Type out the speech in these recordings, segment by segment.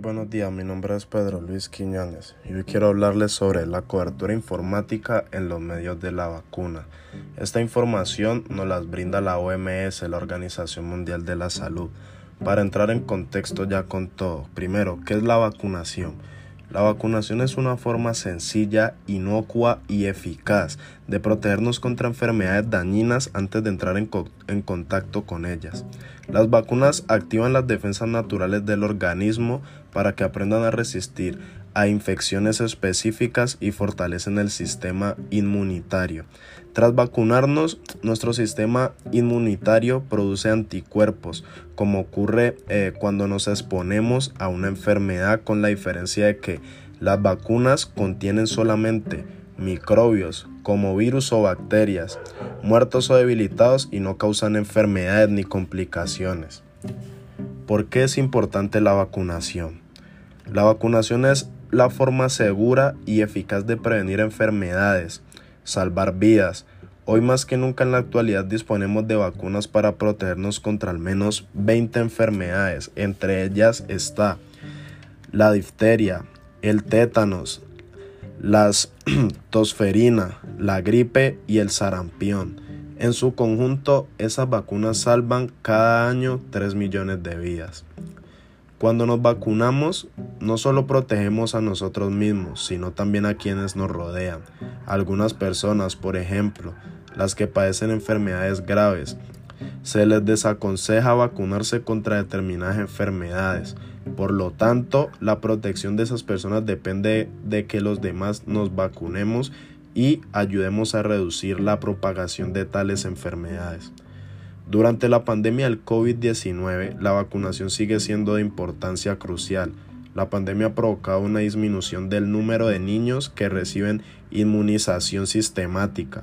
buenos días, mi nombre es Pedro Luis Quiñones y hoy quiero hablarles sobre la cobertura informática en los medios de la vacuna. Esta información nos la brinda la OMS, la Organización Mundial de la Salud. Para entrar en contexto ya con todo, primero, ¿qué es la vacunación? La vacunación es una forma sencilla, inocua y eficaz de protegernos contra enfermedades dañinas antes de entrar en, contacto con ellas. Las vacunas activan las defensas naturales del organismo para que aprendan a resistir a infecciones específicas y fortalecen el sistema inmunitario. Tras vacunarnos, nuestro sistema inmunitario produce anticuerpos, como ocurre eh, cuando nos exponemos a una enfermedad con la diferencia de que las vacunas contienen solamente microbios como virus o bacterias, muertos o debilitados y no causan enfermedades ni complicaciones. ¿Por qué es importante la vacunación? La vacunación es la forma segura y eficaz de prevenir enfermedades, salvar vidas. Hoy más que nunca en la actualidad disponemos de vacunas para protegernos contra al menos 20 enfermedades. Entre ellas está la difteria, el tétanos, la tosferina, la gripe y el sarampión. En su conjunto, esas vacunas salvan cada año 3 millones de vidas. Cuando nos vacunamos, no solo protegemos a nosotros mismos, sino también a quienes nos rodean. Algunas personas, por ejemplo, las que padecen enfermedades graves, se les desaconseja vacunarse contra determinadas enfermedades. Por lo tanto, la protección de esas personas depende de que los demás nos vacunemos y ayudemos a reducir la propagación de tales enfermedades. Durante la pandemia del COVID-19, la vacunación sigue siendo de importancia crucial. La pandemia ha provocado una disminución del número de niños que reciben inmunización sistemática,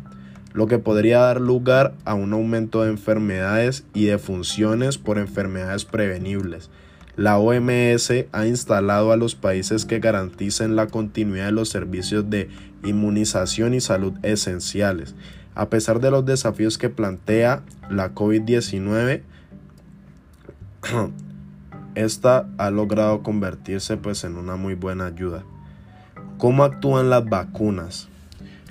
lo que podría dar lugar a un aumento de enfermedades y de funciones por enfermedades prevenibles. La OMS ha instalado a los países que garanticen la continuidad de los servicios de inmunización y salud esenciales a pesar de los desafíos que plantea la COVID-19, esta ha logrado convertirse pues en una muy buena ayuda. ¿Cómo actúan las vacunas?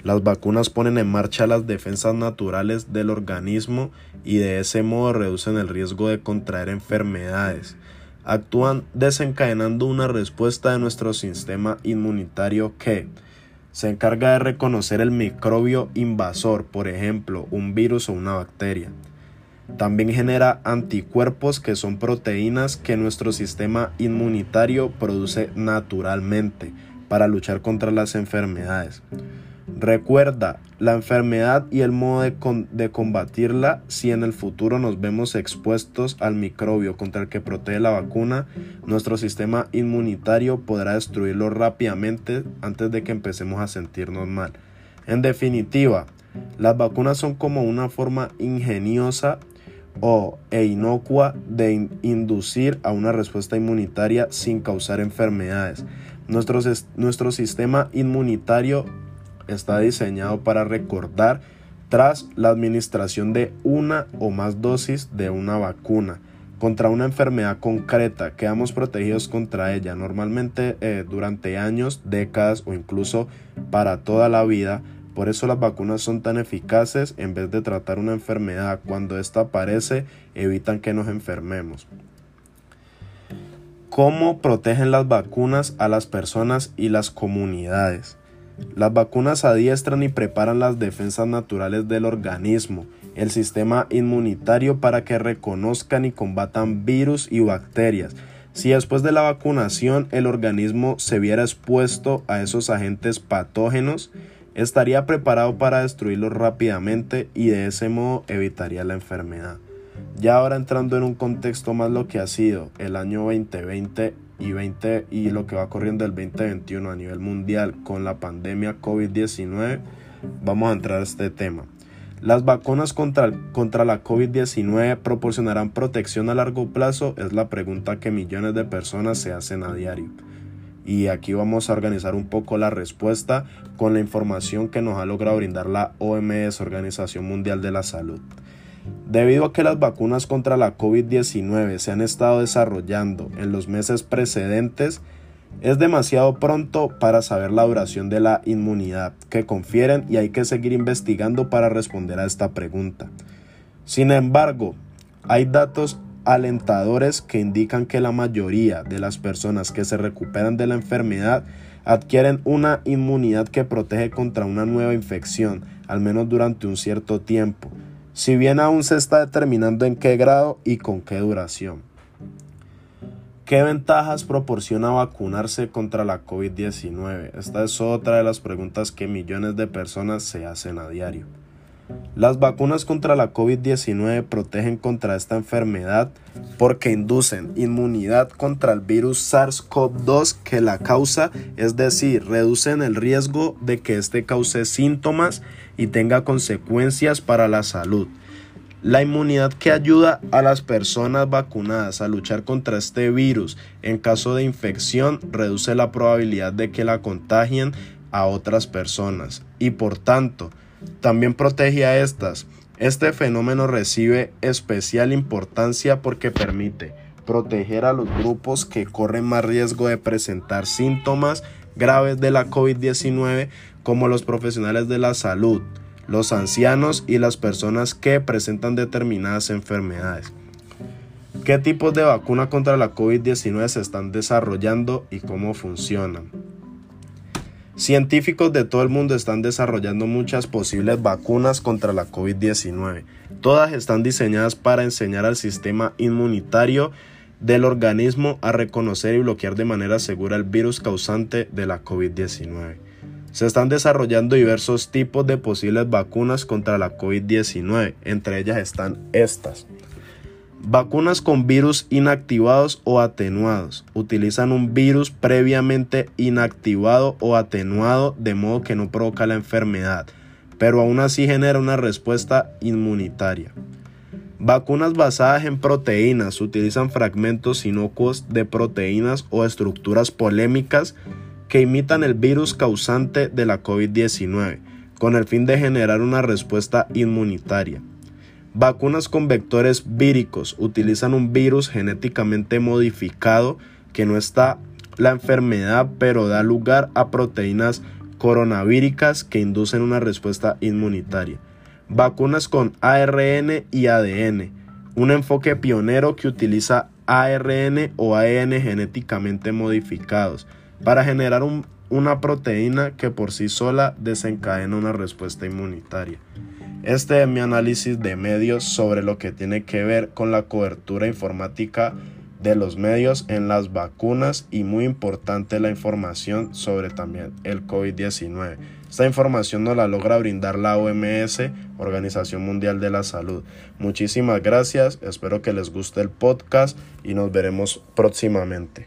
Las vacunas ponen en marcha las defensas naturales del organismo y de ese modo reducen el riesgo de contraer enfermedades. Actúan desencadenando una respuesta de nuestro sistema inmunitario que, se encarga de reconocer el microbio invasor, por ejemplo, un virus o una bacteria. También genera anticuerpos que son proteínas que nuestro sistema inmunitario produce naturalmente para luchar contra las enfermedades. Recuerda la enfermedad y el modo de, combatirla si en el futuro nos vemos expuestos al microbio contra el que protege la vacuna, nuestro sistema inmunitario podrá destruirlo rápidamente antes de que empecemos a sentirnos mal. En definitiva, las vacunas son como una forma ingeniosa o e inocua de inducir a una respuesta inmunitaria sin causar enfermedades. Nuestro, nuestro sistema inmunitario está diseñado para recordar tras la administración de una o más dosis de una vacuna contra una enfermedad concreta, quedamos protegidos contra ella, normalmente eh, durante años, décadas o incluso para toda la vida. Por eso las vacunas son tan eficaces en vez de tratar una enfermedad. Cuando esta aparece, evitan que nos enfermemos. ¿Cómo protegen las vacunas a las personas y las comunidades? Las vacunas adiestran y preparan las defensas naturales del organismo, el sistema inmunitario para que reconozcan y combatan virus y bacterias. Si después de la vacunación el organismo se viera expuesto a esos agentes patógenos, estaría preparado para destruirlos rápidamente y de ese modo evitaría la enfermedad. Ya ahora entrando en un contexto más lo que ha sido el año 2020 y, 20, y lo que va corriendo el 2021 a nivel mundial con la pandemia COVID-19, vamos a entrar a este tema. ¿Las vacunas contra, contra la COVID-19 proporcionarán protección a largo plazo? Es la pregunta que millones de personas se hacen a diario. Y aquí vamos a organizar un poco la respuesta con la información que nos ha logrado brindar la OMS, Organización Mundial de la Salud. Debido a que las vacunas contra la COVID-19 se han estado desarrollando en los meses precedentes, es demasiado pronto para saber la duración de la inmunidad que confieren y hay que seguir investigando para responder a esta pregunta. Sin embargo, hay datos alentadores que indican que la mayoría de las personas que se recuperan de la enfermedad adquieren una inmunidad que protege contra una nueva infección, al menos durante un cierto tiempo, si bien aún se está determinando en qué grado y con qué duración. ¿Qué ventajas proporciona vacunarse contra la COVID-19? Esta es otra de las preguntas que millones de personas se hacen a diario. Las vacunas contra la COVID-19 protegen contra esta enfermedad porque inducen inmunidad contra el virus SARS-CoV-2 que la causa, es decir, reducen el riesgo de que éste cause síntomas y tenga consecuencias para la salud. La inmunidad que ayuda a las personas vacunadas a luchar contra este virus en caso de infección reduce la probabilidad de que la contagien a otras personas y por tanto también protege a estas. Este fenómeno recibe especial importancia porque permite proteger a los grupos que corren más riesgo de presentar síntomas graves de la COVID-19 como los profesionales de la salud, los ancianos y las personas que presentan determinadas enfermedades. ¿Qué tipos de vacuna contra la COVID-19 se están desarrollando y cómo funcionan? Científicos de todo el mundo están desarrollando muchas posibles vacunas contra la COVID-19. Todas están diseñadas para enseñar al sistema inmunitario del organismo a reconocer y bloquear de manera segura el virus causante de la COVID-19. Se están desarrollando diversos tipos de posibles vacunas contra la COVID-19, entre ellas están estas. Vacunas con virus inactivados o atenuados. Utilizan un virus previamente inactivado o atenuado de modo que no provoca la enfermedad, pero aún así genera una respuesta inmunitaria. Vacunas basadas en proteínas utilizan fragmentos inocuos de proteínas o estructuras polémicas que imitan el virus causante de la COVID-19, con el fin de generar una respuesta inmunitaria. Vacunas con vectores víricos utilizan un virus genéticamente modificado que no está la enfermedad pero da lugar a proteínas coronavíricas que inducen una respuesta inmunitaria. Vacunas con ARN y ADN, un enfoque pionero que utiliza ARN o ADN genéticamente modificados para generar una proteína que por sí sola desencadena una respuesta inmunitaria. Este es mi análisis de medios sobre lo que tiene que ver con la cobertura informática de los medios en las vacunas y muy importante la información sobre también el COVID-19. Esta información nos la logra brindar la OMS, Organización Mundial de la Salud. Muchísimas gracias, espero que les guste el podcast y nos veremos próximamente.